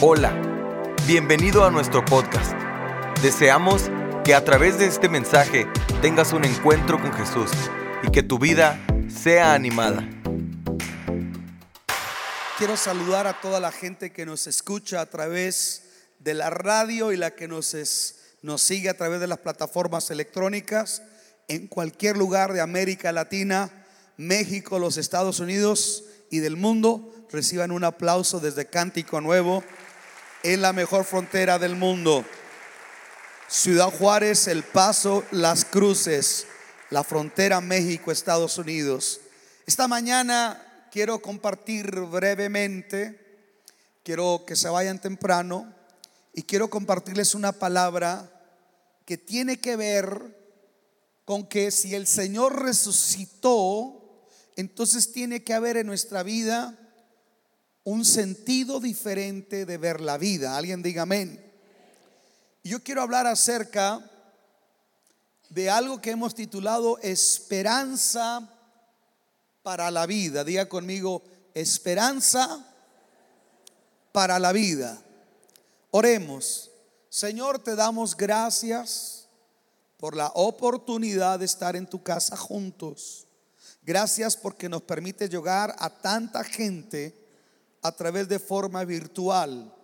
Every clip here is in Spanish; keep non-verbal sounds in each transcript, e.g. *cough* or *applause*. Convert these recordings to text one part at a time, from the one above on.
Hola, bienvenido a nuestro podcast. Deseamos que a través de este mensaje tengas un encuentro con Jesús y que tu vida sea animada. Quiero saludar a toda la gente que nos escucha a través de la radio y la que nos, nos sigue a través de las plataformas electrónicas en cualquier lugar de América Latina, México, los Estados Unidos y del mundo. Reciban un aplauso desde Cántico Nuevo en la mejor frontera del mundo. Ciudad Juárez, El Paso, Las Cruces, la frontera México-Estados Unidos. Esta mañana quiero compartir brevemente, quiero que se vayan temprano y quiero compartirles una palabra que tiene que ver con que si el Señor resucitó, entonces tiene que haber en nuestra vida un sentido diferente de ver la vida. Alguien diga amén. Yo quiero hablar acerca de algo que hemos titulado Esperanza para la vida. Diga conmigo, esperanza para la vida. Oremos. Señor, te damos gracias por la oportunidad de estar en tu casa juntos. Gracias porque nos permite llegar a tanta gente a través de forma virtual.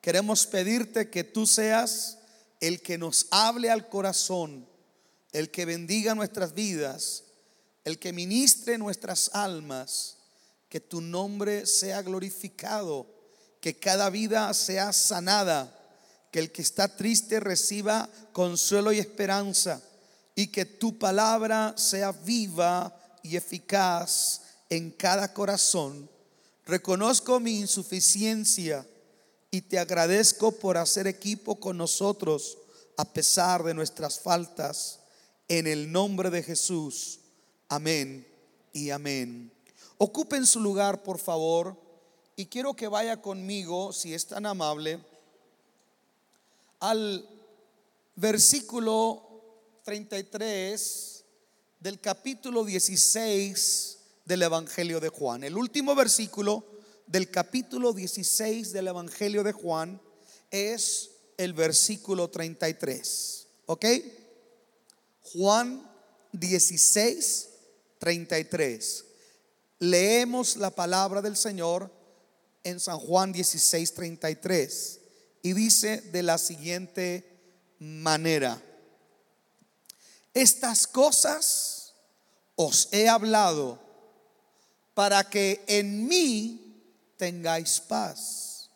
Queremos pedirte que tú seas el que nos hable al corazón, el que bendiga nuestras vidas, el que ministre nuestras almas, que tu nombre sea glorificado, que cada vida sea sanada, que el que está triste reciba consuelo y esperanza, y que tu palabra sea viva y eficaz en cada corazón. Reconozco mi insuficiencia y te agradezco por hacer equipo con nosotros a pesar de nuestras faltas. En el nombre de Jesús. Amén y amén. Ocupen su lugar, por favor, y quiero que vaya conmigo, si es tan amable, al versículo 33 del capítulo 16 del Evangelio de Juan. El último versículo del capítulo 16 del Evangelio de Juan es el versículo 33. ¿Ok? Juan 16, 33. Leemos la palabra del Señor en San Juan 16, 33. Y dice de la siguiente manera. Estas cosas os he hablado para que en mí tengáis paz.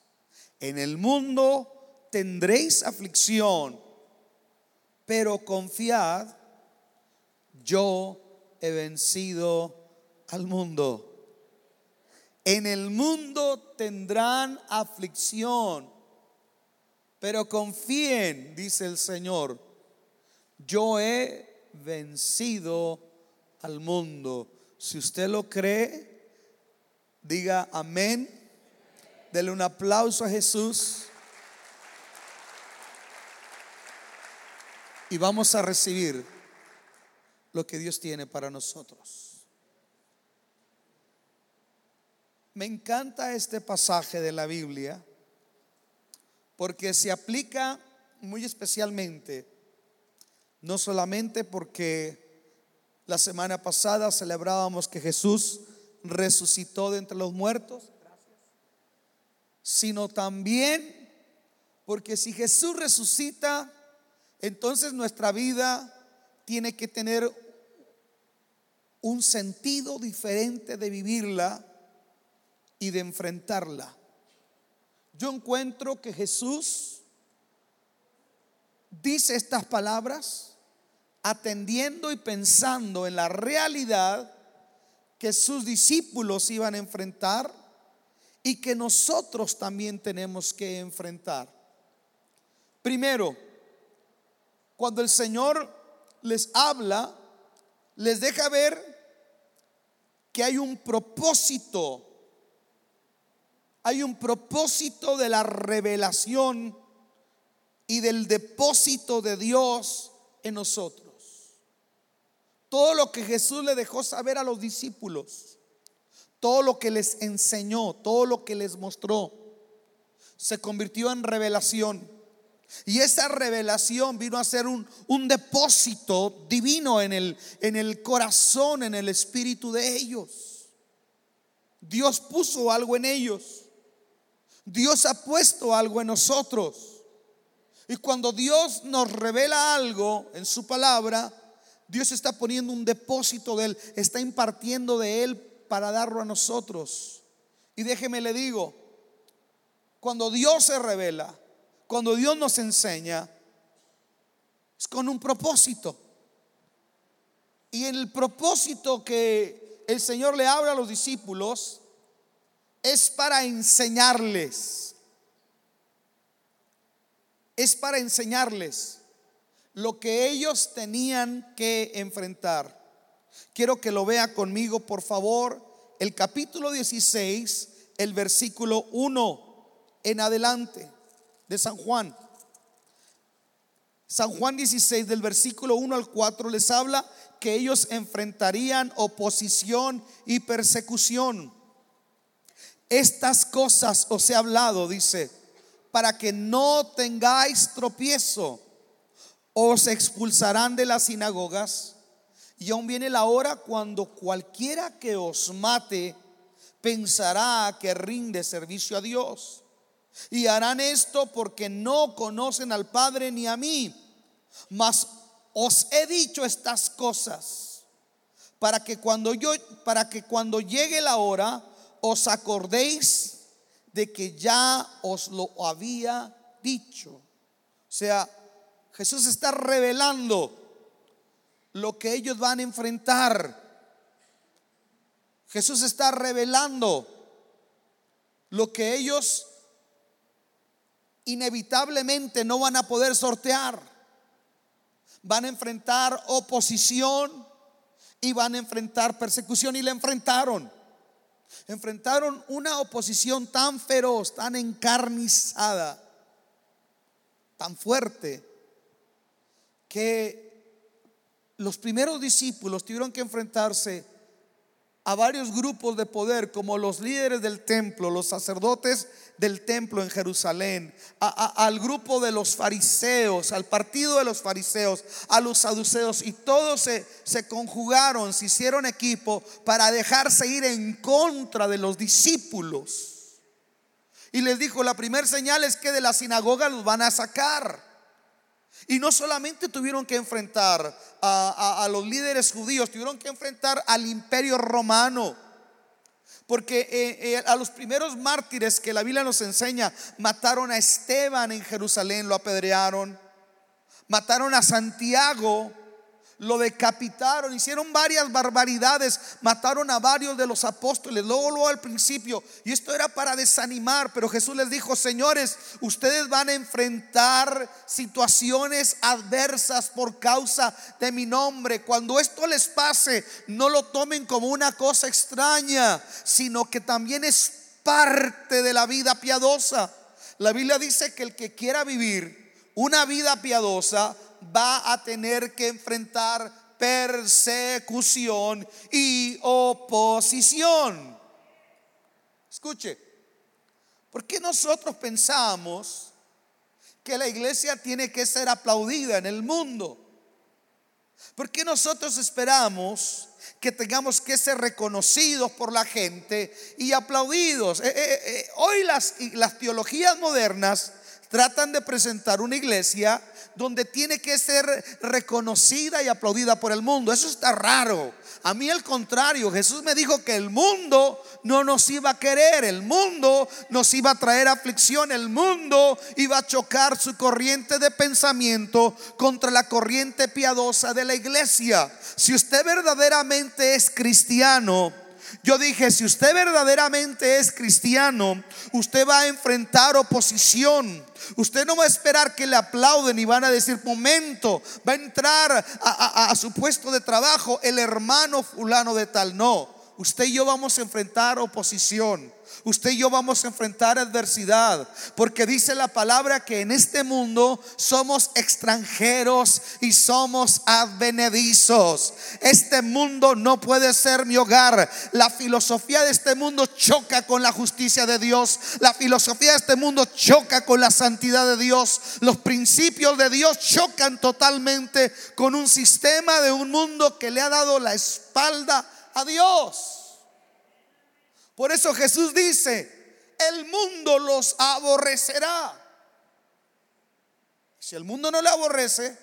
En el mundo tendréis aflicción, pero confiad, yo he vencido al mundo. En el mundo tendrán aflicción, pero confíen, dice el Señor, yo he vencido al mundo. Si usted lo cree, diga amén. Dele un aplauso a Jesús. Y vamos a recibir lo que Dios tiene para nosotros. Me encanta este pasaje de la Biblia porque se aplica muy especialmente, no solamente porque la semana pasada celebrábamos que Jesús resucitó de entre los muertos, sino también porque si Jesús resucita, entonces nuestra vida tiene que tener un sentido diferente de vivirla y de enfrentarla. Yo encuentro que Jesús dice estas palabras atendiendo y pensando en la realidad que sus discípulos iban a enfrentar y que nosotros también tenemos que enfrentar. Primero, cuando el Señor les habla, les deja ver que hay un propósito, hay un propósito de la revelación y del depósito de Dios en nosotros. Todo lo que Jesús le dejó saber a los discípulos, todo lo que les enseñó, todo lo que les mostró, se convirtió en revelación. Y esa revelación vino a ser un, un depósito divino en el, en el corazón, en el espíritu de ellos. Dios puso algo en ellos. Dios ha puesto algo en nosotros. Y cuando Dios nos revela algo en su palabra, Dios está poniendo un depósito de Él, está impartiendo de Él para darlo a nosotros. Y déjeme le digo, cuando Dios se revela, cuando Dios nos enseña, es con un propósito. Y el propósito que el Señor le habla a los discípulos es para enseñarles. Es para enseñarles lo que ellos tenían que enfrentar. Quiero que lo vea conmigo, por favor, el capítulo 16, el versículo 1 en adelante de San Juan. San Juan 16 del versículo 1 al 4 les habla que ellos enfrentarían oposición y persecución. Estas cosas os he hablado, dice, para que no tengáis tropiezo. Os expulsarán de las sinagogas y aún viene la hora cuando cualquiera que os mate pensará que rinde servicio a Dios. Y harán esto porque no conocen al Padre ni a mí. Mas os he dicho estas cosas para que cuando yo para que cuando llegue la hora os acordéis de que ya os lo había dicho. O sea, Jesús está revelando lo que ellos van a enfrentar. Jesús está revelando lo que ellos inevitablemente no van a poder sortear. Van a enfrentar oposición y van a enfrentar persecución y la enfrentaron. Enfrentaron una oposición tan feroz, tan encarnizada, tan fuerte, que los primeros discípulos tuvieron que enfrentarse a varios grupos de poder, como los líderes del templo, los sacerdotes del templo en Jerusalén, al grupo de los fariseos, al partido de los fariseos, a los saduceos, y todos se, conjugaron, se hicieron equipo para dejarse ir en contra de los discípulos. Y les dijo, la primera señal es que de la sinagoga los van a sacar. Y no solamente tuvieron que enfrentar a, los líderes judíos, tuvieron que enfrentar al imperio romano. Porque eh, eh, a los primeros mártires que la Biblia nos enseña, mataron a Esteban en Jerusalén, lo apedrearon. Mataron a Santiago lo decapitaron, hicieron varias barbaridades, mataron a varios de los apóstoles, luego, luego al principio, y esto era para desanimar, pero Jesús les dijo, señores, ustedes van a enfrentar situaciones adversas por causa de mi nombre. Cuando esto les pase, no lo tomen como una cosa extraña, sino que también es parte de la vida piadosa. La Biblia dice que el que quiera vivir una vida piadosa, va a tener que enfrentar persecución y oposición. Escuche, ¿por qué nosotros pensamos que la iglesia tiene que ser aplaudida en el mundo? ¿Por qué nosotros esperamos que tengamos que ser reconocidos por la gente y aplaudidos? Eh, eh, eh, hoy las, las teologías modernas tratan de presentar una iglesia donde tiene que ser reconocida y aplaudida por el mundo. Eso está raro. A mí al contrario, Jesús me dijo que el mundo no nos iba a querer, el mundo nos iba a traer aflicción, el mundo iba a chocar su corriente de pensamiento contra la corriente piadosa de la iglesia. Si usted verdaderamente es cristiano, yo dije, si usted verdaderamente es cristiano, usted va a enfrentar oposición. Usted no va a esperar que le aplauden y van a decir, momento, va a entrar a, su puesto de trabajo el hermano fulano de tal. No, usted y yo vamos a enfrentar oposición. Usted y yo vamos a enfrentar adversidad, porque dice la palabra que en este mundo somos extranjeros y somos advenedizos. Este mundo no puede ser mi hogar. La filosofía de este mundo choca con la justicia de Dios. La filosofía de este mundo choca con la santidad de Dios. Los principios de Dios chocan totalmente con un sistema de un mundo que le ha dado la espalda a Dios. Por eso Jesús dice, el mundo los aborrecerá. Si el mundo no le aborrece,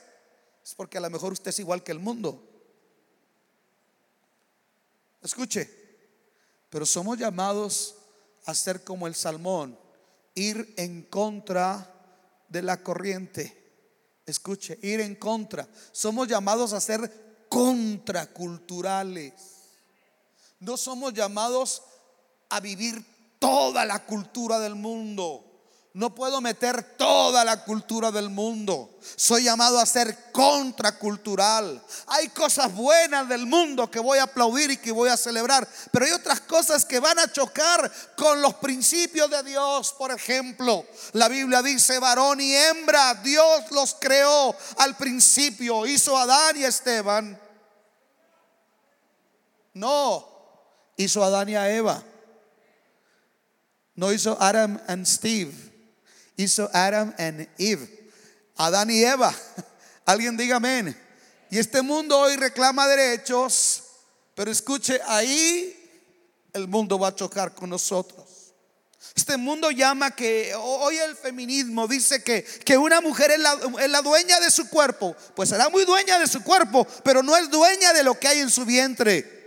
es porque a lo mejor usted es igual que el mundo. Escuche, pero somos llamados a ser como el salmón, ir en contra de la corriente. Escuche, ir en contra. Somos llamados a ser contraculturales. No somos llamados a vivir toda la cultura del mundo. No puedo meter toda la cultura del mundo. Soy llamado a ser contracultural. Hay cosas buenas del mundo que voy a aplaudir y que voy a celebrar. Pero hay otras cosas que van a chocar con los principios de Dios. Por ejemplo, la Biblia dice varón y hembra. Dios los creó al principio. Hizo a Adán y a Esteban. No, hizo a Adán y a Eva. No hizo Adam and Steve, hizo Adam and Eve, Adán y Eva. *laughs* Alguien diga amén. Y este mundo hoy reclama derechos, pero escuche, ahí el mundo va a chocar con nosotros. Este mundo llama que hoy el feminismo dice que, que una mujer es la, es la, dueña de su cuerpo. Pues será muy dueña de su cuerpo, pero no es dueña de lo que hay en su vientre.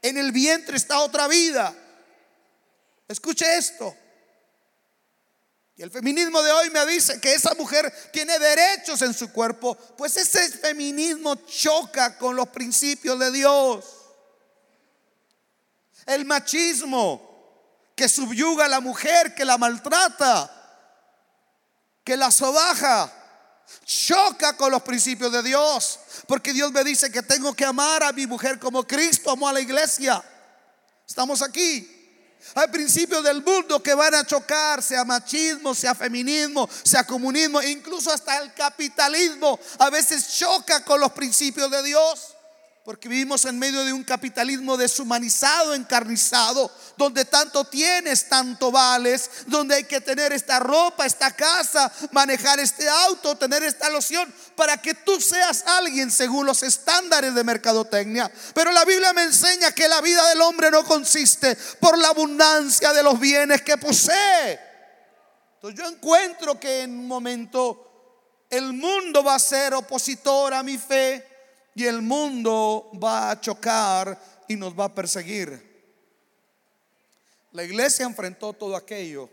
En el vientre está otra vida. Escuche esto. Y el feminismo de hoy me dice que esa mujer tiene derechos en su cuerpo, pues ese feminismo choca con los principios de Dios. El machismo que subyuga a la mujer, que la maltrata, que la sobaja, choca con los principios de Dios, porque Dios me dice que tengo que amar a mi mujer como Cristo amó a la iglesia. Estamos aquí. Hay principios del mundo que van a chocar, sea machismo, sea feminismo, sea comunismo, incluso hasta el capitalismo a veces choca con los principios de Dios. Porque vivimos en medio de un capitalismo deshumanizado, encarnizado, donde tanto tienes, tanto vales, donde hay que tener esta ropa, esta casa, manejar este auto, tener esta loción, para que tú seas alguien según los estándares de mercadotecnia. Pero la Biblia me enseña que la vida del hombre no consiste por la abundancia de los bienes que posee. Entonces yo encuentro que en un momento el mundo va a ser opositor a mi fe y el mundo va a chocar y nos va a perseguir. La iglesia enfrentó todo aquello.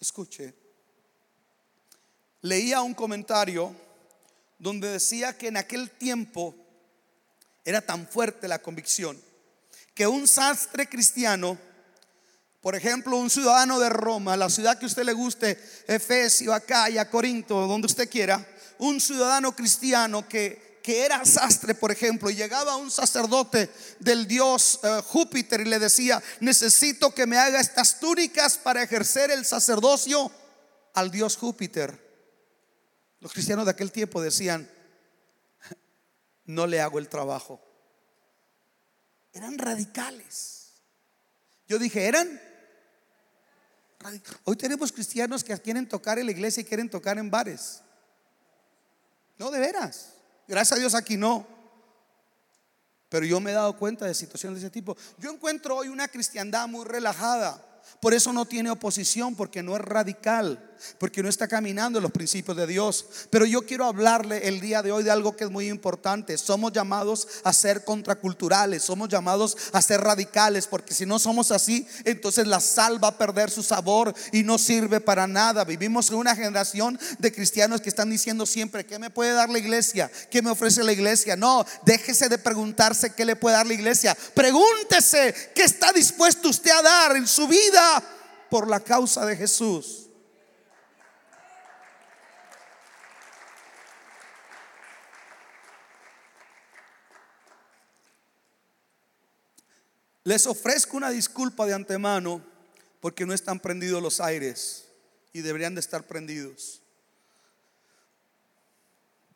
Escuche, leía un comentario donde decía que en aquel tiempo era tan fuerte la convicción que un sastre cristiano, por ejemplo, un ciudadano de Roma, la ciudad que usted le guste, Efesio, Acaya, Corinto, donde usted quiera, un ciudadano cristiano que que era sastre, por ejemplo, y llegaba un sacerdote del dios uh, Júpiter y le decía, necesito que me haga estas túnicas para ejercer el sacerdocio al dios Júpiter. Los cristianos de aquel tiempo decían, no le hago el trabajo. Eran radicales. Yo dije, eran Hoy tenemos cristianos que quieren tocar en la iglesia y quieren tocar en bares. No, de veras. Gracias a Dios aquí no. Pero yo me he dado cuenta de situaciones de ese tipo. Yo encuentro hoy una cristiandad muy relajada. Por eso no tiene oposición, porque no es radical, porque no está caminando en los principios de Dios. Pero yo quiero hablarle el día de hoy de algo que es muy importante. Somos llamados a ser contraculturales, somos llamados a ser radicales, porque si no somos así, entonces la sal va a perder su sabor y no sirve para nada. Vivimos en una generación de cristianos que están diciendo siempre, ¿qué me puede dar la iglesia? ¿Qué me ofrece la iglesia? No, déjese de preguntarse qué le puede dar la iglesia. Pregúntese qué está dispuesto usted a dar en su vida por la causa de Jesús. Les ofrezco una disculpa de antemano porque no están prendidos los aires y deberían de estar prendidos.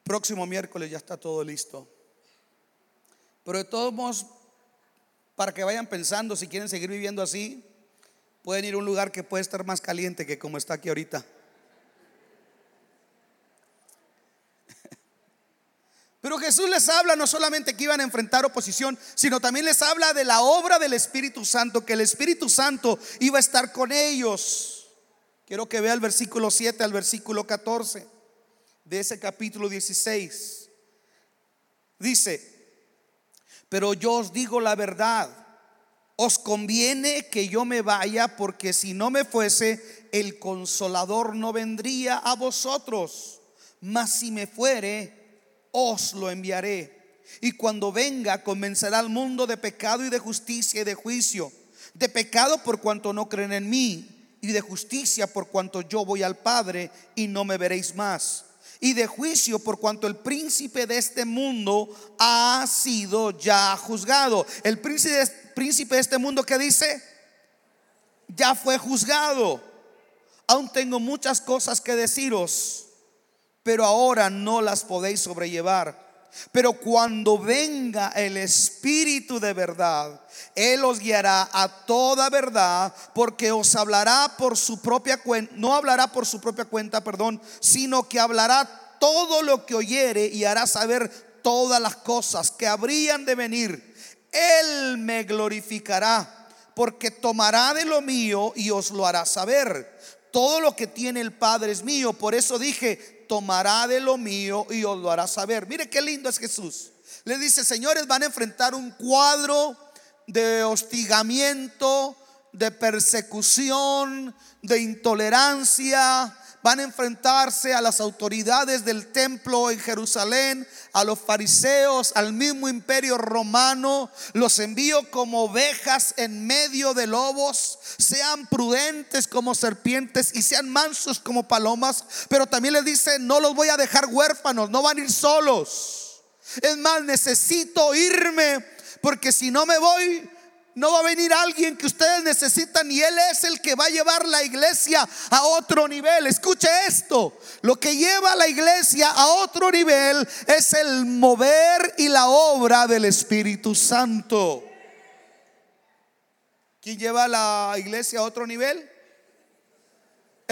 Próximo miércoles ya está todo listo. Pero de todos modos, para que vayan pensando si quieren seguir viviendo así, pueden ir a un lugar que puede estar más caliente que como está aquí ahorita. Pero Jesús les habla no solamente que iban a enfrentar oposición, sino también les habla de la obra del Espíritu Santo, que el Espíritu Santo iba a estar con ellos. Quiero que vea el versículo 7 al versículo 14 de ese capítulo 16. Dice, pero yo os digo la verdad, os conviene que yo me vaya porque si no me fuese, el consolador no vendría a vosotros, mas si me fuere, os lo enviaré. Y cuando venga, convencerá al mundo de pecado y de justicia y de juicio. De pecado por cuanto no creen en mí, y de justicia por cuanto yo voy al Padre y no me veréis más. Y de juicio por cuanto el príncipe de este mundo ha sido ya juzgado. El príncipe, príncipe de este mundo que dice, ya fue juzgado. Aún tengo muchas cosas que deciros pero ahora no las podéis sobrellevar. Pero cuando venga el Espíritu de verdad, Él os guiará a toda verdad, porque os hablará por su propia cuenta, no hablará por su propia cuenta, perdón, sino que hablará todo lo que oyere y hará saber todas las cosas que habrían de venir. Él me glorificará, porque tomará de lo mío y os lo hará saber. Todo lo que tiene el Padre es mío. Por eso dije, tomará de lo mío y os lo hará saber. Mire qué lindo es Jesús. Le dice, señores, van a enfrentar un cuadro de hostigamiento, de persecución, de intolerancia, van a enfrentarse a las autoridades del templo en Jerusalén, a los fariseos, al mismo imperio romano. Los envío como ovejas en medio de lobos. Sean prudentes como serpientes y sean mansos como palomas. Pero también les dice, no los voy a dejar huérfanos, no van a ir solos. Es más, necesito irme porque si no me voy, no va a venir alguien que ustedes necesitan y Él es el que va a llevar la iglesia a otro nivel. Escuche esto. Lo que lleva a la iglesia a otro nivel es el mover y la obra del Espíritu Santo. ¿Quién lleva a la iglesia a otro nivel?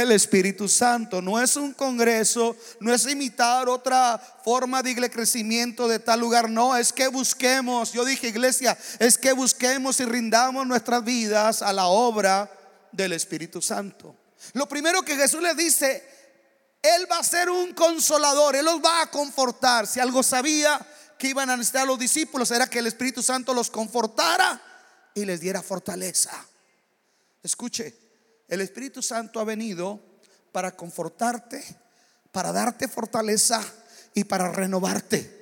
El Espíritu Santo. No es un congreso, no es imitar otra forma de crecimiento de tal lugar. No, es que busquemos, yo dije iglesia, es que busquemos y rindamos nuestras vidas a la obra del Espíritu Santo. Lo primero que Jesús les dice, Él va a ser un consolador, Él los va a confortar. Si algo sabía que iban a necesitar los discípulos era que el Espíritu Santo los confortara y les diera fortaleza. Escuche, el Espíritu Santo ha venido para confortarte, para darte fortaleza y para renovarte.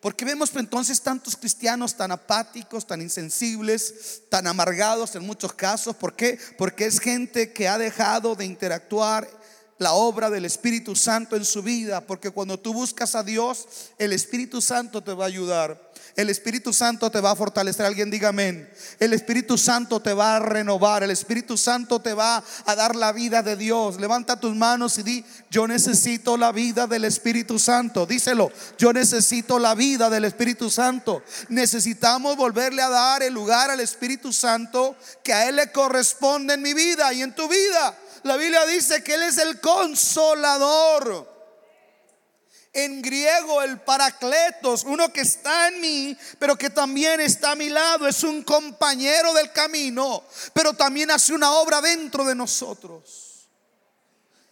Porque vemos entonces tantos cristianos tan apáticos, tan insensibles, tan amargados en muchos casos. ¿Por qué? Porque es gente que ha dejado de interactuar la obra del Espíritu Santo en su vida. Porque cuando tú buscas a Dios, el Espíritu Santo te va a ayudar. El Espíritu Santo te va a fortalecer. Alguien diga amén. El Espíritu Santo te va a renovar. El Espíritu Santo te va a dar la vida de Dios. Levanta tus manos y di, yo necesito la vida del Espíritu Santo. Díselo, yo necesito la vida del Espíritu Santo. Necesitamos volverle a dar el lugar al Espíritu Santo que a Él le corresponde en mi vida y en tu vida. La Biblia dice que Él es el consolador. En griego el paracletos, uno que está en mí, pero que también está a mi lado, es un compañero del camino, pero también hace una obra dentro de nosotros.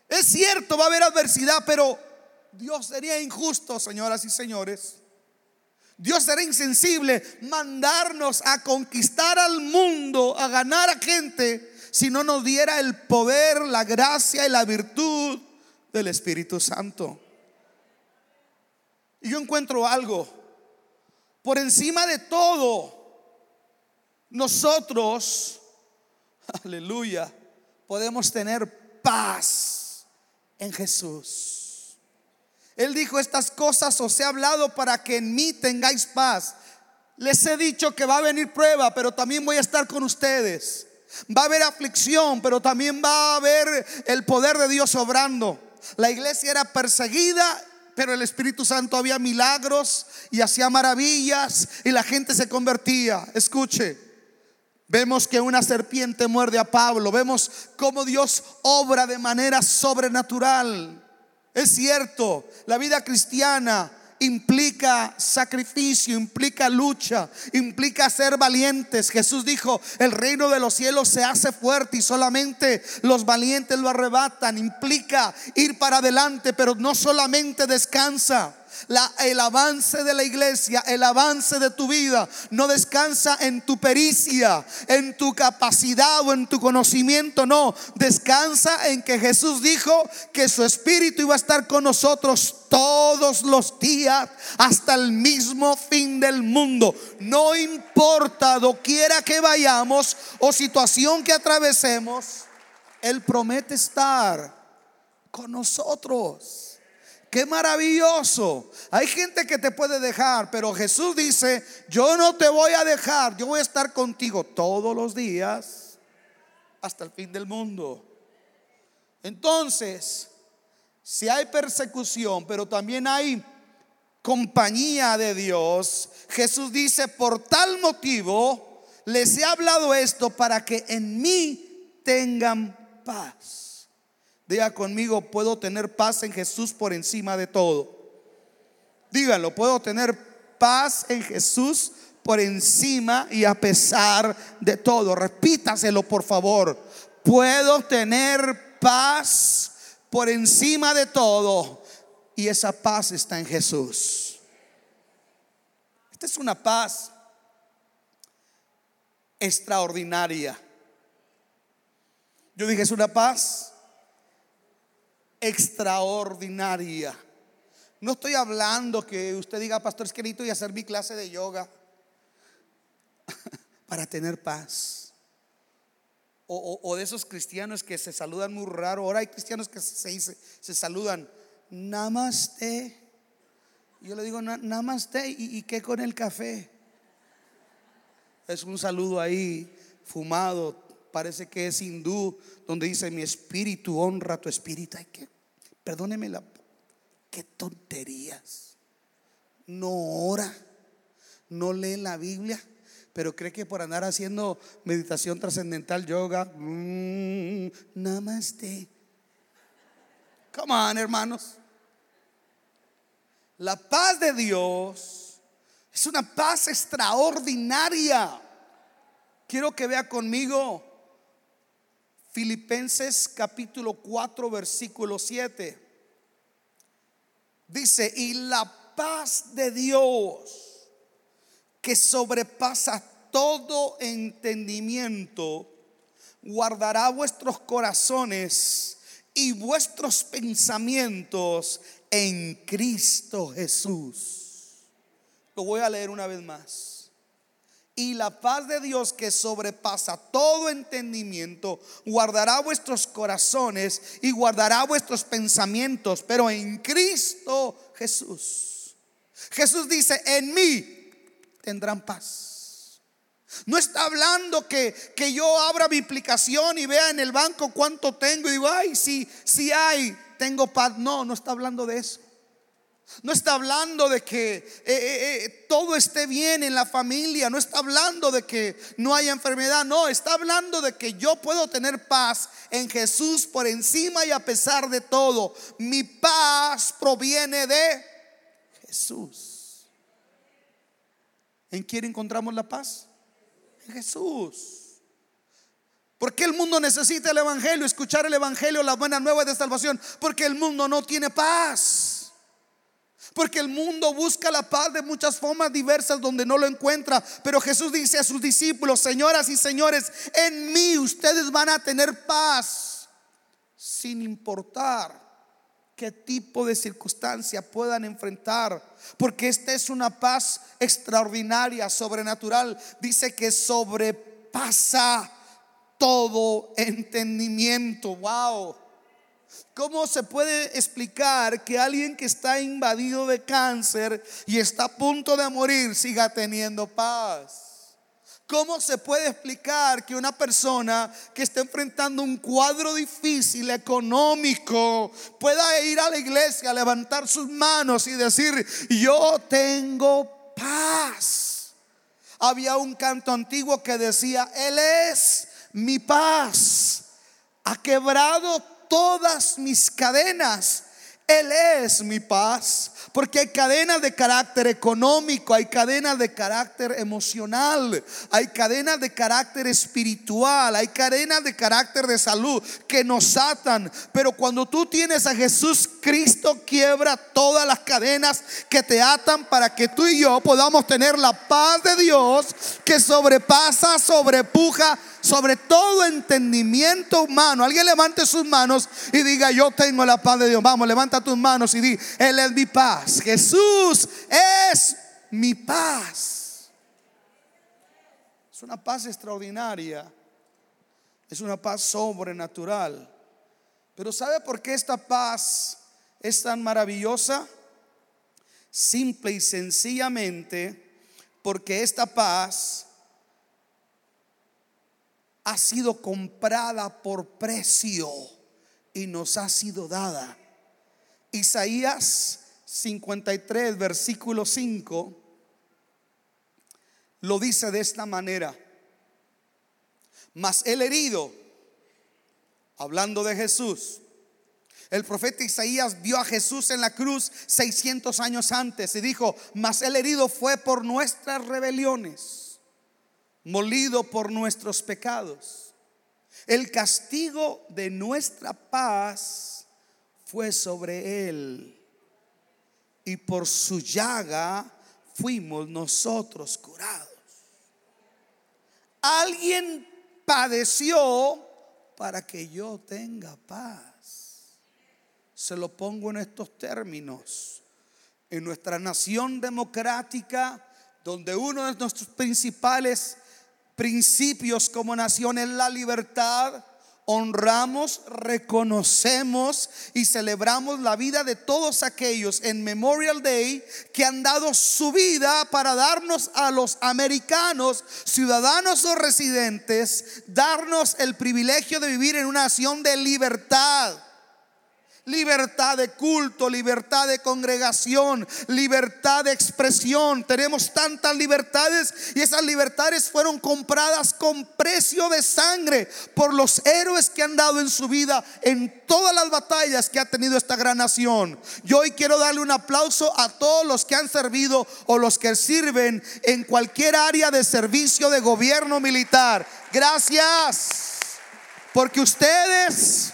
Es cierto, va a haber adversidad, pero Dios sería injusto, señoras y señores. Dios sería insensible mandarnos a conquistar al mundo, a ganar a gente, si no nos diera el poder, la gracia y la virtud del Espíritu Santo. Y yo encuentro algo. Por encima de todo, nosotros, *laughs* aleluya, podemos tener paz en Jesús. Él dijo, estas cosas os he hablado para que en mí tengáis paz. les he dicho que va a venir prueba, pero también voy a estar con ustedes. Va a haber aflicción, pero también va a haber el poder de Dios obrando. La iglesia era perseguida, pero el Espíritu Santo había milagros y hacía maravillas y la gente se convertía. Escuche, vemos que una serpiente muerde a Pablo, vemos cómo Dios obra de manera sobrenatural. Es cierto, la vida cristiana implica sacrificio, implica lucha, implica ser valientes. Jesús dijo, el reino de los cielos se hace fuerte y solamente los valientes lo arrebatan. Implica ir para adelante, pero no solamente descansa el avance de la iglesia, el avance de tu vida, no descansa en tu pericia, en tu capacidad o en tu conocimiento, no, descansa en que Jesús dijo que su espíritu iba a estar con nosotros todos los días hasta el mismo fin del mundo. No importa doquiera que vayamos o situación que atravesemos, Él promete estar con nosotros. Qué maravilloso. Hay gente que te puede dejar, pero Jesús dice, yo no te voy a dejar, yo voy a estar contigo todos los días hasta el fin del mundo. Entonces, si hay persecución, pero también hay compañía de Dios, Jesús dice, por tal motivo les he hablado esto para que en mí tengan paz. Diga conmigo, puedo tener paz en Jesús por encima de todo. Díganlo, puedo tener paz en Jesús por encima y a pesar de todo. Repítaselo, por favor. Puedo tener paz por encima de todo. Y esa paz está en Jesús. Esta es una paz extraordinaria. Yo dije, es una paz extraordinaria. No estoy hablando que usted diga, pastor, es que y hacer mi clase de yoga *laughs* para tener paz. O, de esos cristianos que se saludan muy raro. Ahora hay cristianos que se, se, se saludan, namaste. Yo le digo, namaste, ¿y, ¿y qué con el café? Es un saludo ahí, fumado, parece que es hindú, donde dice mi espíritu honra tu espíritu. Ay, que, perdóneme la, qué tonterías. No ora, no lee la Biblia, pero cree que por andar haciendo meditación trascendental, yoga, mmm, namaste. Come on, hermanos. La paz de Dios es una paz extraordinaria. Quiero que vea conmigo Filipenses capítulo 4 versículo 7. Dice, y la paz de Dios que sobrepasa todo entendimiento, guardará vuestros corazones y vuestros pensamientos en Cristo Jesús. Lo voy a leer una vez más y la paz de Dios que sobrepasa todo entendimiento, guardará vuestros corazones y guardará vuestros pensamientos, pero en Cristo Jesús. Jesús dice, en mí tendrán paz. No está hablando que, que yo abra mi aplicación y vea en el banco cuánto tengo y digo, ay, si, si hay, tengo paz. No, no está hablando de eso. No está hablando de que eh, eh, eh, todo esté bien en la familia. No está hablando de que no haya enfermedad. No, está hablando de que yo puedo tener paz en Jesús por encima y a pesar de todo. Mi paz proviene de Jesús. ¿En quién encontramos la paz? En Jesús. ¿Por qué el mundo necesita el Evangelio? Escuchar el Evangelio, la buena nueva de salvación. Porque el mundo no tiene paz. Porque el mundo busca la paz de muchas formas diversas donde no lo encuentra. Pero Jesús dice a sus discípulos, señoras y señores, en mí ustedes van a tener paz sin importar qué tipo de circunstancia puedan enfrentar. Porque esta es una paz extraordinaria, sobrenatural. Dice que sobrepasa todo entendimiento. Wow. ¿Cómo se puede explicar que alguien que está invadido de cáncer y está a punto de morir siga teniendo paz? ¿Cómo se puede explicar que una persona que está enfrentando un cuadro difícil económico pueda ir a la iglesia, levantar sus manos y decir, yo tengo paz? Había un canto antiguo que decía, Él es mi paz, ha quebrado todas mis cadenas. Él es mi paz. Porque hay cadenas de carácter económico, hay cadenas de carácter emocional, hay cadenas de carácter espiritual, hay cadenas de carácter de salud que nos atan. Pero cuando tú tienes a Jesús, Cristo quiebra todas las cadenas que te atan para que tú y yo podamos tener la paz de Dios que sobrepasa, sobrepuja sobre todo entendimiento humano. Alguien levante sus manos y diga, yo tengo la paz de Dios. Vamos, levanta tus manos y di, Él es mi paz. Jesús es mi paz. Es una paz extraordinaria. Es una paz sobrenatural. Pero ¿sabe por qué esta paz es tan maravillosa? Simple y sencillamente porque esta paz ha sido comprada por precio y nos ha sido dada. Isaías 53, versículo 5, lo dice de esta manera. Mas el herido, hablando de Jesús, el profeta Isaías vio a Jesús en la cruz 600 años antes y dijo, mas el herido fue por nuestras rebeliones molido por nuestros pecados. El castigo de nuestra paz fue sobre él. Y por su llaga fuimos nosotros curados. Alguien padeció para que yo tenga paz. Se lo pongo en estos términos. En nuestra nación democrática, donde uno de nuestros principales principios como nación en la libertad, honramos, reconocemos y celebramos la vida de todos aquellos en Memorial Day que han dado su vida para darnos a los americanos, ciudadanos o residentes, darnos el privilegio de vivir en una nación de libertad libertad de culto, libertad de congregación, libertad de expresión. Tenemos tantas libertades y esas libertades fueron compradas con precio de sangre por los héroes que han dado en su vida en todas las batallas que ha tenido esta gran nación. Yo hoy quiero darle un aplauso a todos los que han servido o los que sirven en cualquier área de servicio de gobierno militar. Gracias. Porque ustedes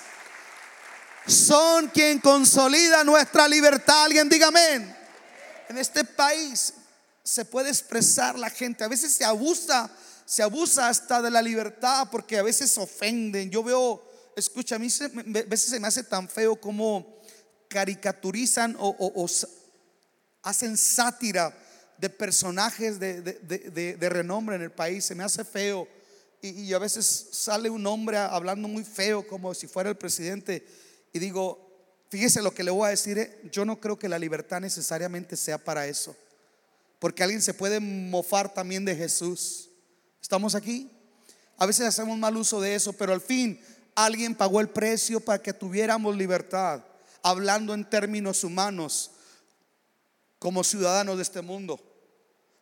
son quien consolida nuestra libertad. Alguien diga amén. En este país se puede expresar la gente. A veces se abusa, se abusa hasta de la libertad porque a veces ofenden. Yo veo, escucha, a mí a veces se me hace tan feo como caricaturizan o, hacen sátira de personajes de, renombre en el país. Se me hace feo. Y a veces sale un hombre hablando muy feo como si fuera el presidente y digo, fíjese lo que le voy a decir, eh, yo no creo que la libertad necesariamente sea para eso. Porque alguien se puede mofar también de Jesús. ¿Estamos aquí? A veces hacemos mal uso de eso, pero al fin alguien pagó el precio para que tuviéramos libertad, hablando en términos humanos, como ciudadanos de este mundo.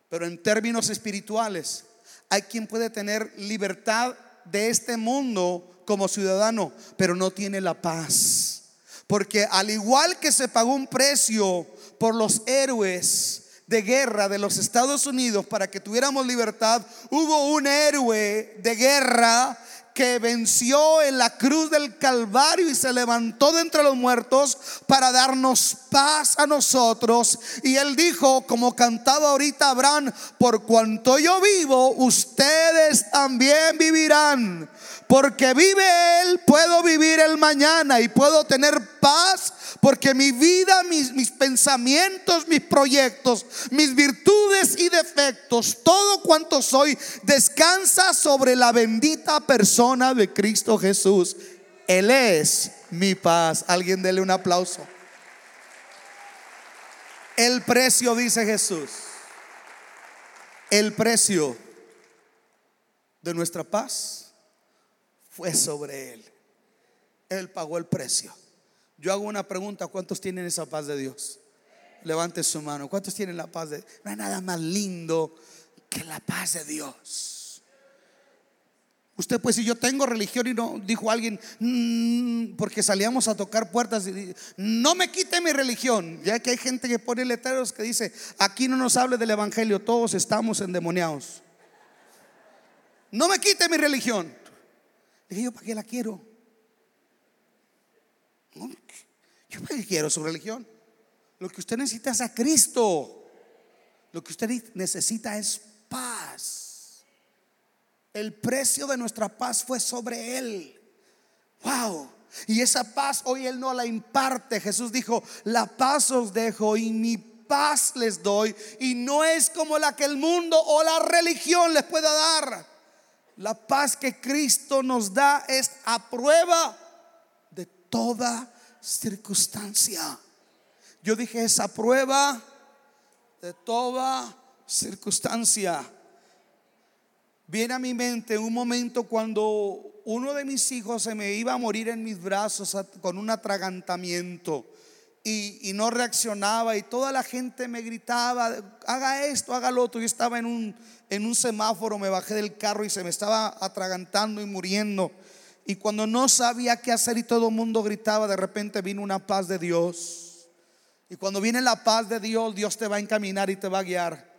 Pero en términos espirituales, hay quien puede tener libertad de este mundo como ciudadano, pero no tiene la paz. Porque al igual que se pagó un precio por los héroes de guerra de los Estados Unidos para que tuviéramos libertad, hubo un héroe de guerra que venció en la cruz del Calvario y se levantó de entre los muertos para darnos paz a nosotros. Y él dijo, como cantaba ahorita Abraham, por cuanto yo vivo, ustedes también vivirán. Porque vive Él, puedo vivir el mañana y puedo tener paz. Porque mi vida, mis, pensamientos, mis proyectos, mis virtudes y defectos, todo cuanto soy, descansa sobre la bendita persona de Cristo Jesús. Él es mi paz. Alguien dele un aplauso. El precio, dice Jesús. El precio de nuestra paz fue sobre Él. Él pagó el precio. Yo hago una pregunta, ¿cuántos tienen esa paz de Dios? Levante su mano. ¿Cuántos tienen la paz de No hay nada más lindo que la paz de Dios. Usted pues si yo tengo religión y no, dijo alguien, mm", porque salíamos a tocar puertas no me quite mi religión, ya que hay gente que pone letreros que dice, aquí no nos hable del Evangelio, todos estamos endemoniados. No me quite mi religión. Dije yo, ¿para qué la quiero? Yo qué quiero su religión. Lo que usted necesita es a Cristo. Lo que usted necesita es paz. El precio de nuestra paz fue sobre Él. Wow. Y esa paz hoy Él no la imparte. Jesús dijo, la paz os dejo y mi paz les doy. Y no es como la que el mundo o la religión les pueda dar. La paz que Cristo nos da es a prueba toda circunstancia. Yo dije, esa prueba de toda circunstancia. Viene a mi mente un momento cuando uno de mis hijos se me iba a morir en mis brazos con un atragantamiento y, no reaccionaba y toda la gente me gritaba, haga esto, haga lo otro. Yo estaba en un, en un semáforo, me bajé del carro y se me estaba atragantando y muriendo. Y cuando no sabía qué hacer y todo el mundo gritaba, de repente vino una paz de Dios. Y cuando viene la paz de Dios, Dios te va a encaminar y te va a guiar.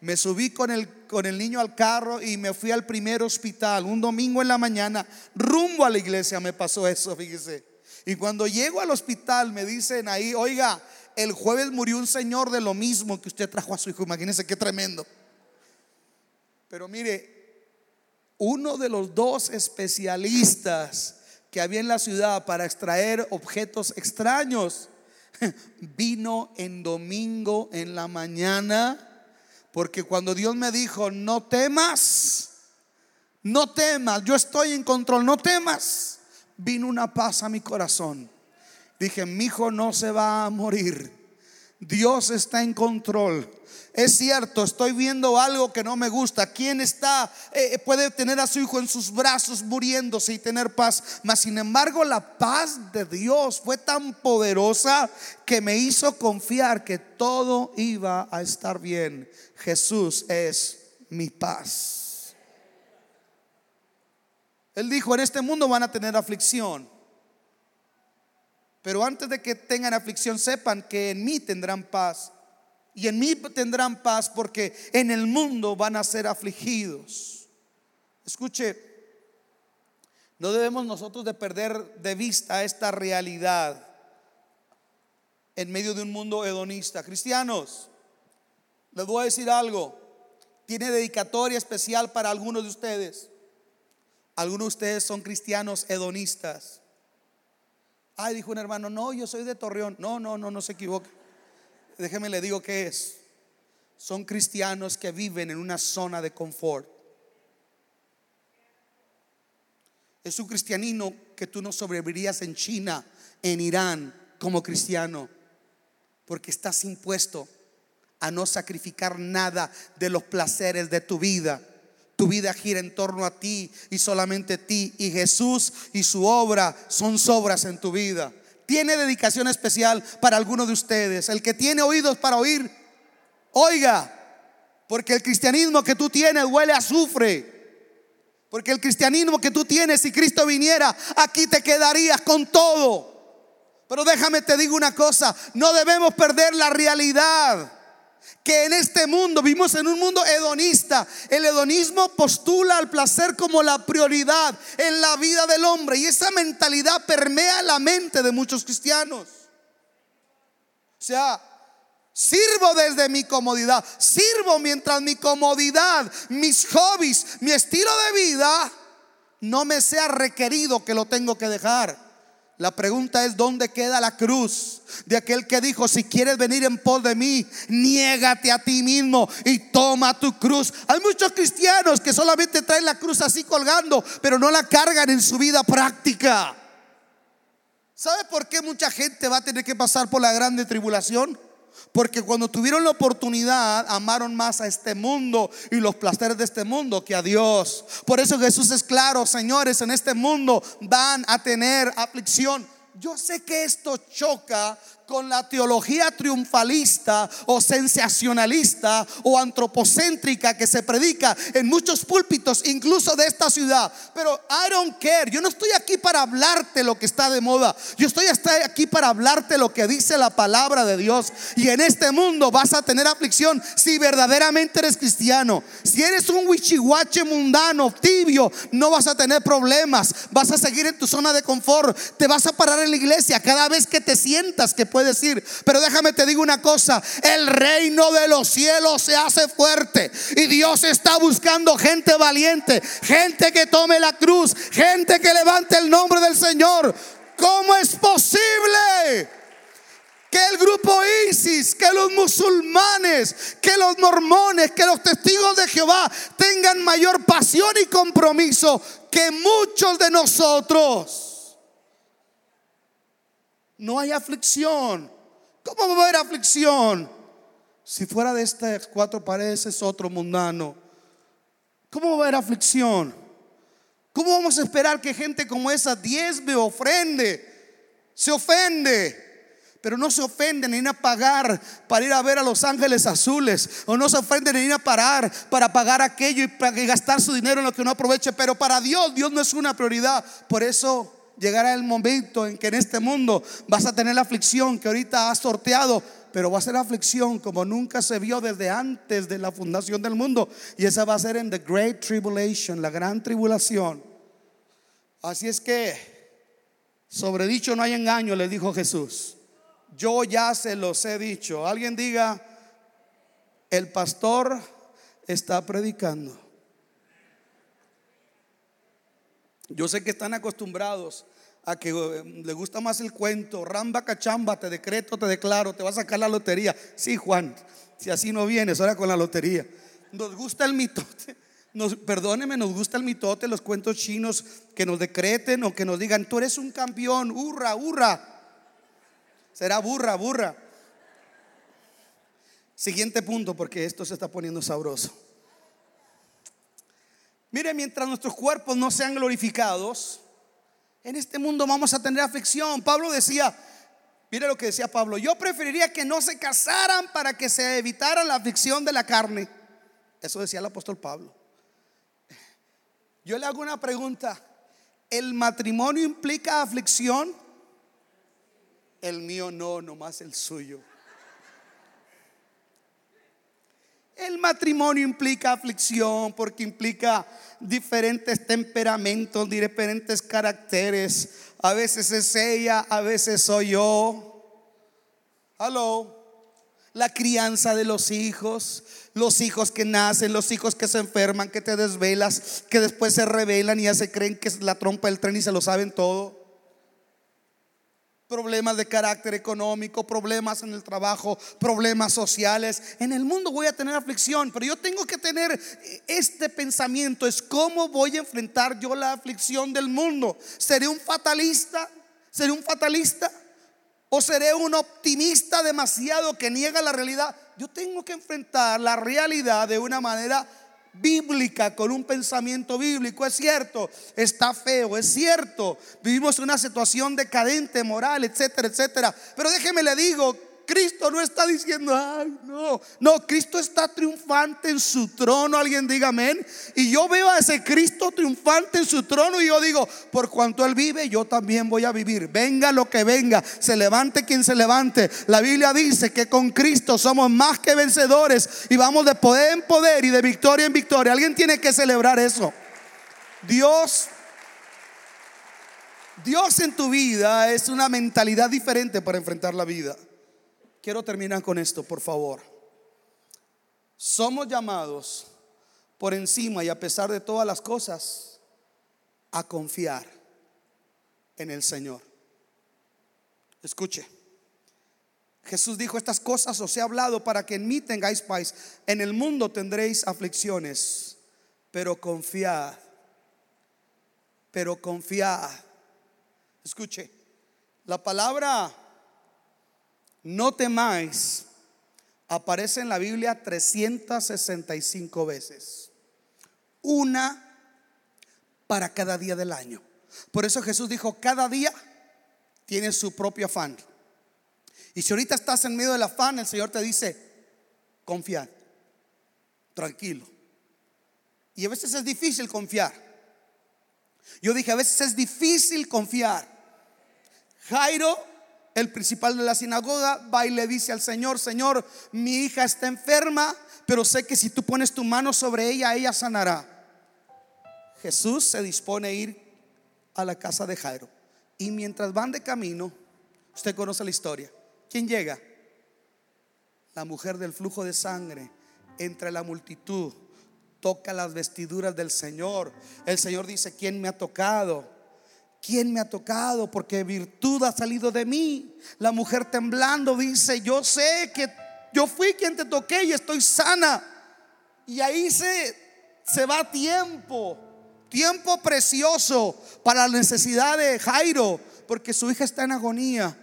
Me subí con el, con el niño al carro y me fui al primer hospital. Un domingo en la mañana, rumbo a la iglesia me pasó eso, fíjese. Y cuando llego al hospital me dicen ahí, oiga, el jueves murió un señor de lo mismo que usted trajo a su hijo. Imagínense qué tremendo. Pero mire, uno de los dos especialistas que había en la ciudad para extraer objetos extraños *laughs* vino en domingo en la mañana porque cuando Dios me dijo, no temas, no temas, yo estoy en control, no temas, vino una paz a mi corazón. Dije, mi hijo no se va a morir. Dios está en control. Es cierto, estoy viendo algo que no me gusta. ¿Quién está, eh, puede tener a su hijo en sus brazos muriéndose y tener paz? Mas sin embargo, la paz de Dios fue tan poderosa que me hizo confiar que todo iba a estar bien. Jesús es mi paz. Él dijo, en este mundo van a tener aflicción. Pero antes de que tengan aflicción, sepan que en mí tendrán paz. Y en mí tendrán paz porque en el mundo van a ser afligidos. Escuche, no debemos nosotros de perder de vista esta realidad en medio de un mundo hedonista. Cristianos, les voy a decir algo. Tiene dedicatoria especial para algunos de ustedes. Algunos de ustedes son cristianos hedonistas. Ay, dijo un hermano, no, yo soy de Torreón. No, no, no, no se equivoque déjeme le digo que es. Son cristianos que viven en una zona de confort. Es un cristianino que tú no sobrevivirías en China, en Irán, como cristiano, porque estás impuesto a no sacrificar nada de los placeres de tu vida. Tu vida gira en torno a ti y solamente ti. Y Jesús y su obra son sobras en tu vida tiene dedicación especial para alguno de ustedes. El que tiene oídos para oír, oiga, porque el cristianismo que tú tienes huele a azufre. Porque el cristianismo que tú tienes, si Cristo viniera, aquí te quedarías con todo. Pero déjame te digo una cosa, no debemos perder la realidad que en este mundo vivimos en un mundo hedonista. El hedonismo postula al placer como la prioridad en la vida del hombre y esa mentalidad permea la mente de muchos cristianos. O sea, Sirvo desde mi comodidad. Sirvo mientras mi comodidad, mis hobbies, mi estilo de vida no me sea requerido que lo tengo que dejar. La pregunta es, ¿dónde queda la cruz de aquel que dijo, si quieres venir en pos de mí, niégate a ti mismo y toma tu cruz? Hay muchos cristianos que solamente traen la cruz así colgando, pero no la cargan en su vida práctica. ¿Sabe por qué mucha gente va a tener que pasar por la grande tribulación? Porque cuando tuvieron la oportunidad, amaron más a este mundo y los placeres de este mundo que a Dios. Por eso Jesús es claro, señores, en este mundo van a tener aflicción. Yo sé que esto choca con la teología triunfalista o sensacionalista o antropocéntrica que se predica en muchos púlpitos, incluso de esta ciudad. Pero I don't care. Yo no estoy aquí para hablarte lo que está de moda. Yo estoy aquí para hablarte lo que dice la palabra de Dios. Y en este mundo vas a tener aflicción si verdaderamente eres cristiano. Si eres un wichihuache mundano, tibio, no vas a tener problemas. Vas a seguir en tu zona de confort. Te vas a parar en la iglesia cada vez que te sientas que puedes decir. Pero déjame te digo una cosa, el reino de los cielos se hace fuerte y Dios está buscando gente valiente, gente que tome la cruz, gente que levante el nombre del Señor. ¿Cómo es posible? que el grupo ISIS, que los musulmanes, que los mormones, que los testigos de Jehová tengan mayor pasión y compromiso que muchos de nosotros no hay aflicción. ¿Cómo va a haber aflicción? Si fuera de estas cuatro paredes es otro mundano. ¿Cómo va a haber aflicción? ¿Cómo vamos a esperar que gente como esa diezme ofrende? Se ofende. Pero no se ofende ni a pagar para ir a ver a los ángeles azules. O no se ofende ni a parar para pagar aquello y, para gastar su dinero en lo que no aproveche. Pero para Dios, Dios no es una prioridad. Por eso llegará el momento en que en este mundo vas a tener la aflicción que ahorita has sorteado, pero va a ser aflicción como nunca se vio desde antes de la fundación del mundo. Y esa va a ser en the Great Tribulation, la gran tribulación. Así es que, sobre dicho no hay engaño, le dijo Jesús. Yo ya se los he dicho. Alguien diga, el pastor está predicando. Yo sé que están acostumbrados a que eh, le gusta más el cuento, ramba cachamba, te decreto, te declaro, te va a sacar la lotería. Sí, Juan, si así no vienes, ahora con la lotería. Nos gusta el mitote, *laughs* nos, perdóneme, nos gusta el mitote, los cuentos chinos que nos decreten o que nos digan, tú eres un campeón, hurra, hurra. Será burra, burra. Siguiente punto, porque esto se está poniendo sabroso. Mire, mientras nuestros cuerpos no sean glorificados, en este mundo vamos a tener aflicción. Pablo decía, mire lo que decía Pablo, yo preferiría que no se casaran para que se evitara la aflicción de la carne. Eso decía el apóstol Pablo. Yo le hago una pregunta, ¿el matrimonio implica aflicción? El mío no, nomás el suyo. El matrimonio implica aflicción porque implica diferentes temperamentos, diferentes caracteres. A veces es ella, a veces soy yo. Hello. La crianza de los hijos, los hijos que nacen, los hijos que se enferman, que te desvelas, que después se revelan y ya se creen que es la trompa del tren y se lo saben todo problemas de carácter económico, problemas en el trabajo, problemas sociales. En el mundo voy a tener aflicción, pero yo tengo que tener este pensamiento, es cómo voy a enfrentar yo la aflicción del mundo. ¿Seré un fatalista? ¿Seré un fatalista? ¿O seré un optimista demasiado que niega la realidad? Yo tengo que enfrentar la realidad de una manera bíblica, con un pensamiento bíblico. Es cierto, está feo, es cierto. Vivimos una situación decadente, moral, etcétera, etcétera. Pero déjeme le digo, Cristo no está diciendo, ay, no. No, Cristo está triunfante en su trono. Alguien diga amén. Y yo veo a ese Cristo triunfante en su trono y yo digo, por cuanto Él vive, yo también voy a vivir. Venga lo que venga, se levante quien se levante. La Biblia dice que con Cristo somos más que vencedores y vamos de poder en poder y de victoria en victoria. Alguien tiene que celebrar eso. Dios Dios en tu vida es una mentalidad diferente para enfrentar la vida. Quiero terminar con esto, por favor. Somos llamados por encima y a pesar de todas las cosas a confiar en el Señor. Escuche. Jesús dijo estas cosas os he hablado para que en mí tengáis paz. En el mundo tendréis aflicciones, pero confiad. Pero confiad. Escuche. La palabra no temáis aparece en la Biblia 365 veces. Una para cada día del año. Por eso Jesús dijo, cada día tiene su propio afán. Y si ahorita estás en medio del afán, el Señor te dice, confiad, tranquilo. Y a veces es difícil confiar. Yo dije, a veces es difícil confiar. Jairo, el principal de la sinagoga, va y le dice al Señor, Señor, mi hija está enferma, pero sé que si tú pones tu mano sobre ella, ella sanará. Jesús se dispone a ir a la casa de Jairo. Y mientras van de camino, usted conoce la historia. ¿Quién llega? La mujer del flujo de sangre entre la multitud toca las vestiduras del Señor. El Señor dice, ¿quién me ha tocado? ¿Quién me ha tocado? Porque virtud ha salido de mí. La mujer temblando dice, yo sé que yo fui quien te toqué y estoy sana. Y ahí se, se va tiempo, tiempo precioso para la necesidad de Jairo, porque su hija está en agonía.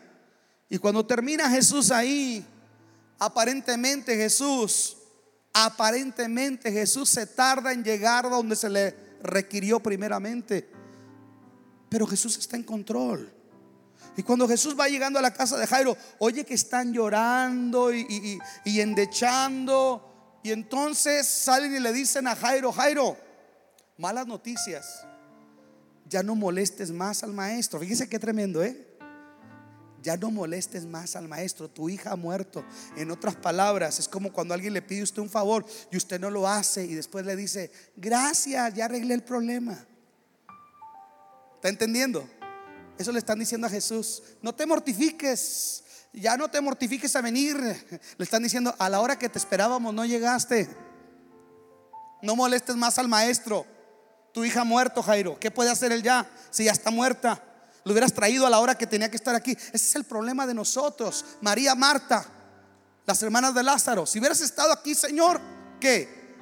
Y cuando termina Jesús ahí, aparentemente Jesús, aparentemente Jesús se tarda en llegar donde se le requirió primeramente. Pero Jesús está en control. Y cuando Jesús va llegando a la casa de Jairo, oye que están llorando y, endechando. Y entonces salen y le dicen a Jairo, Jairo, malas noticias. Ya no molestes más al maestro. Fíjese qué tremendo, ¿eh? Ya no molestes más al maestro, tu hija ha muerto. En otras palabras, es como cuando alguien le pide a usted un favor y usted no lo hace y después le dice, gracias, ya arreglé el problema. ¿Está entendiendo? Eso le están diciendo a Jesús. No te mortifiques, ya no te mortifiques a venir. Le están diciendo, a la hora que te esperábamos no llegaste. No molestes más al maestro. Tu hija muerto, Jairo. ¿Qué puede hacer él ya si ya está muerta? Lo hubieras traído a la hora que tenía que estar aquí. Ese es el problema de nosotros. María, Marta, las hermanas de Lázaro. Si hubieras estado aquí, Señor, ¿qué?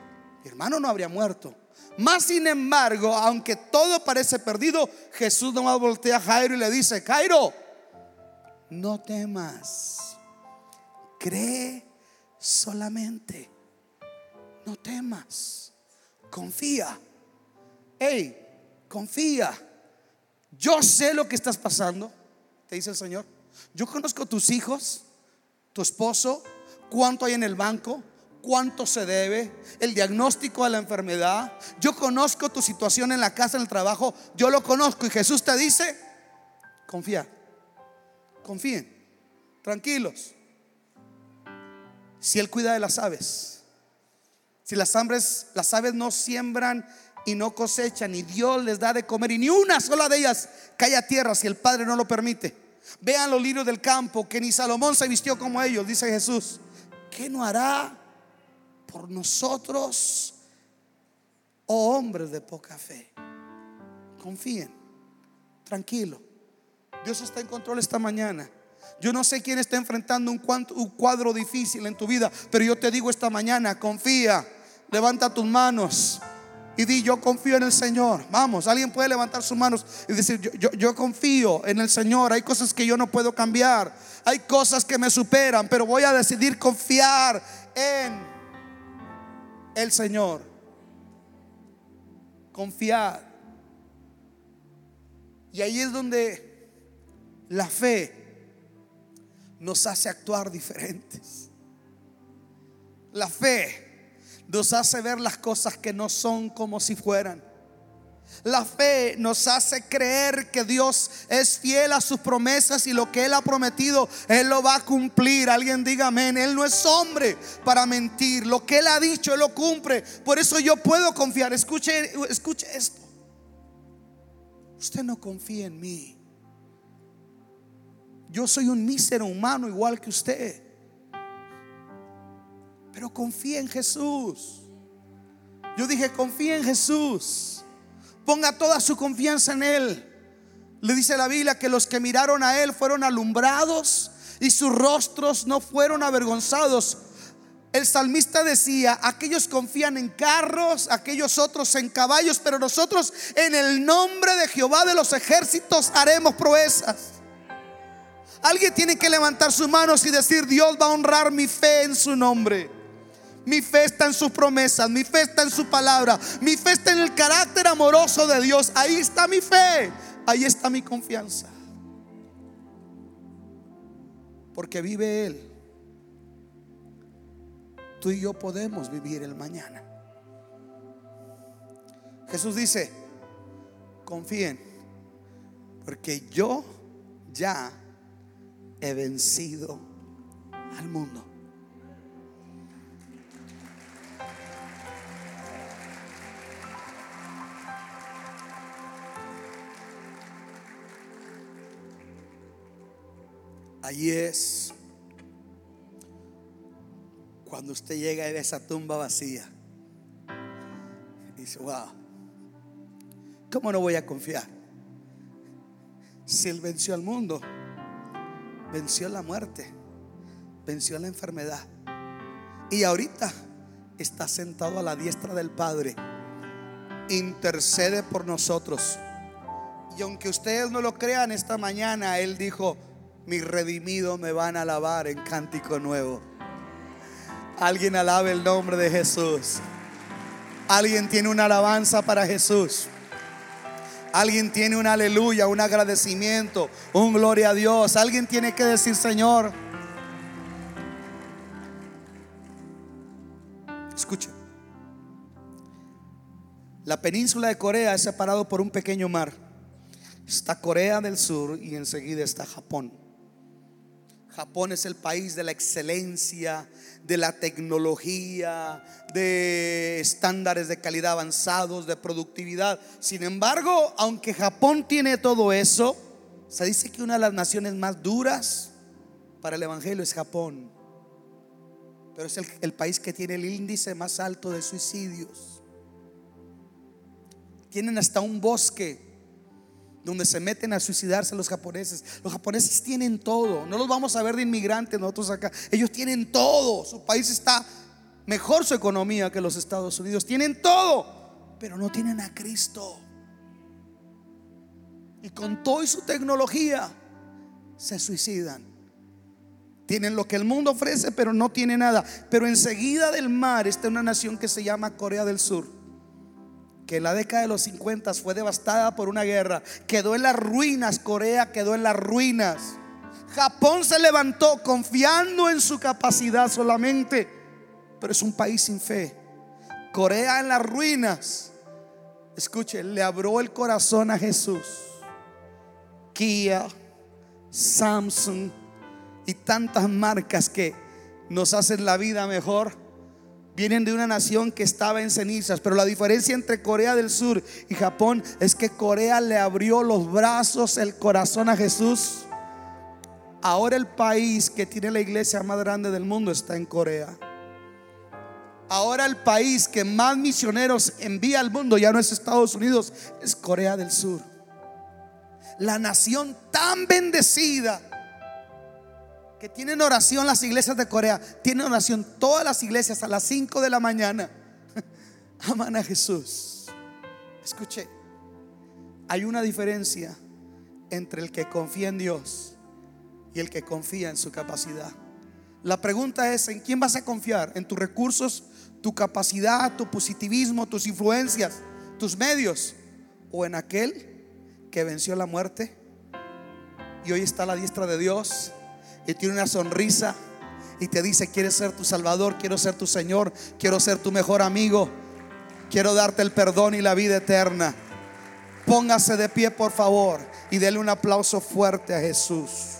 Mi hermano no habría muerto. Más sin embargo, aunque todo parece perdido, Jesús nomás voltea a Jairo y le dice, Jairo, no temas, cree solamente, no temas, confía, hey, confía. Yo sé lo que estás pasando, te dice el Señor. Yo conozco tus hijos, tu esposo, cuánto hay en el banco, cuánto se debe, el diagnóstico de la enfermedad. Yo conozco tu situación en la casa, en el trabajo. Yo lo conozco y Jesús te dice, confía, confíen, tranquilos. Si Él cuida de las aves, si las aves, las aves no siembran y no cosechan, y Dios les da de comer, y ni una sola de ellas cae a tierra si el Padre no lo permite. Vean los lirios del campo, que ni Salomón se vistió como ellos, dice Jesús. ¿Qué no hará por nosotros, oh hombres de poca fe? Confíen, tranquilo. Dios está en control esta mañana. Yo no sé quién está enfrentando un cuadro difícil en tu vida, pero yo te digo esta mañana, confía, levanta tus manos y di, yo confío en el Señor. Vamos, alguien puede levantar sus manos y decir, yo, yo, confío en el Señor. Hay cosas que yo no puedo cambiar. Hay cosas que me superan, pero voy a decidir confiar en el Señor. Confiar. Y ahí es donde la fe nos hace actuar diferentes. La fe nos hace ver las cosas que no son como si fueran. La fe nos hace creer que Dios es fiel a sus promesas y lo que Él ha prometido, Él lo va a cumplir. Alguien diga amén. Él no es hombre para mentir. Lo que Él ha dicho, Él lo cumple. Por eso yo puedo confiar. Escuche, escuche esto. Usted no confía en mí. Yo soy un mísero humano igual que usted. Pero confía en Jesús. Yo dije, confía en Jesús. Ponga toda su confianza en Él. Le dice la Biblia que los que miraron a Él fueron alumbrados y sus rostros no fueron avergonzados. El salmista decía, aquellos confían en carros, aquellos otros en caballos, pero nosotros en el nombre de Jehová de los ejércitos haremos proezas. Alguien tiene que levantar sus manos y decir, Dios va a honrar mi fe en su nombre. Mi fe está en sus promesas, mi fe está en su palabra, mi fe está en el carácter amoroso de Dios. Ahí está mi fe, ahí está mi confianza. Porque vive Él. Tú y yo podemos vivir el mañana. Jesús dice, confíen, porque yo ya he vencido al mundo. Ahí es cuando usted llega a esa tumba vacía. Y dice, wow, ¿cómo no voy a confiar? Si Él venció al mundo, venció la muerte, venció la enfermedad. Y ahorita está sentado a la diestra del Padre. Intercede por nosotros. Y aunque ustedes no lo crean, esta mañana Él dijo, mis redimidos me van a alabar en cántico nuevo. Alguien alabe el nombre de Jesús. Alguien tiene una alabanza para Jesús. Alguien tiene un aleluya, un agradecimiento, un gloria a Dios. Alguien tiene que decir, Señor, escucha. La península de Corea es separado por un pequeño mar. Está Corea del Sur y enseguida está Japón. Japón es el país de la excelencia, de la tecnología, de estándares de calidad avanzados, de productividad. Sin embargo, aunque Japón tiene todo eso, se dice que una de las naciones más duras para el Evangelio es Japón. Pero es el, país que tiene el índice más alto de suicidios. Tienen hasta un bosque donde se meten a suicidarse los japoneses. Los japoneses tienen todo. No los vamos a ver de inmigrantes nosotros acá. Ellos tienen todo. Su país está mejor su economía que los Estados Unidos. Tienen todo, pero no tienen a Cristo. Y con toda su tecnología se suicidan. Tienen lo que el mundo ofrece, pero no tienen nada. Pero enseguida del mar está una nación que se llama Corea del Sur que la década de los 50 fue devastada por una guerra, quedó en las ruinas, Corea quedó en las ruinas. Japón se levantó confiando en su capacidad solamente, pero es un país sin fe. Corea en las ruinas. Escuche, le abrió el corazón a Jesús. Kia, Samsung y tantas marcas que nos hacen la vida mejor vienen de una nación que estaba en cenizas, pero la diferencia entre Corea del Sur y Japón es que Corea le abrió los brazos, el corazón a Jesús. Ahora el país que tiene la iglesia más grande del mundo está en Corea. Ahora el país que más misioneros envía al mundo ya no es Estados Unidos, es Corea del Sur. La nación tan bendecida tienen oración las iglesias de Corea, tienen oración todas las iglesias a las 5 de la mañana. *laughs* Aman a Jesús. Escuche, hay una diferencia entre el que confía en Dios y el que confía en su capacidad. La pregunta es, ¿en quién vas a confiar? ¿En tus recursos, tu capacidad, tu positivismo, tus influencias, tus medios? ¿O en aquel que venció la muerte y hoy está a la diestra de Dios? Y tiene una sonrisa y te dice, quieres ser tu Salvador, quiero ser tu Señor, quiero ser tu mejor amigo, quiero darte el perdón y la vida eterna. Póngase de pie, por favor, y dele un aplauso fuerte a Jesús.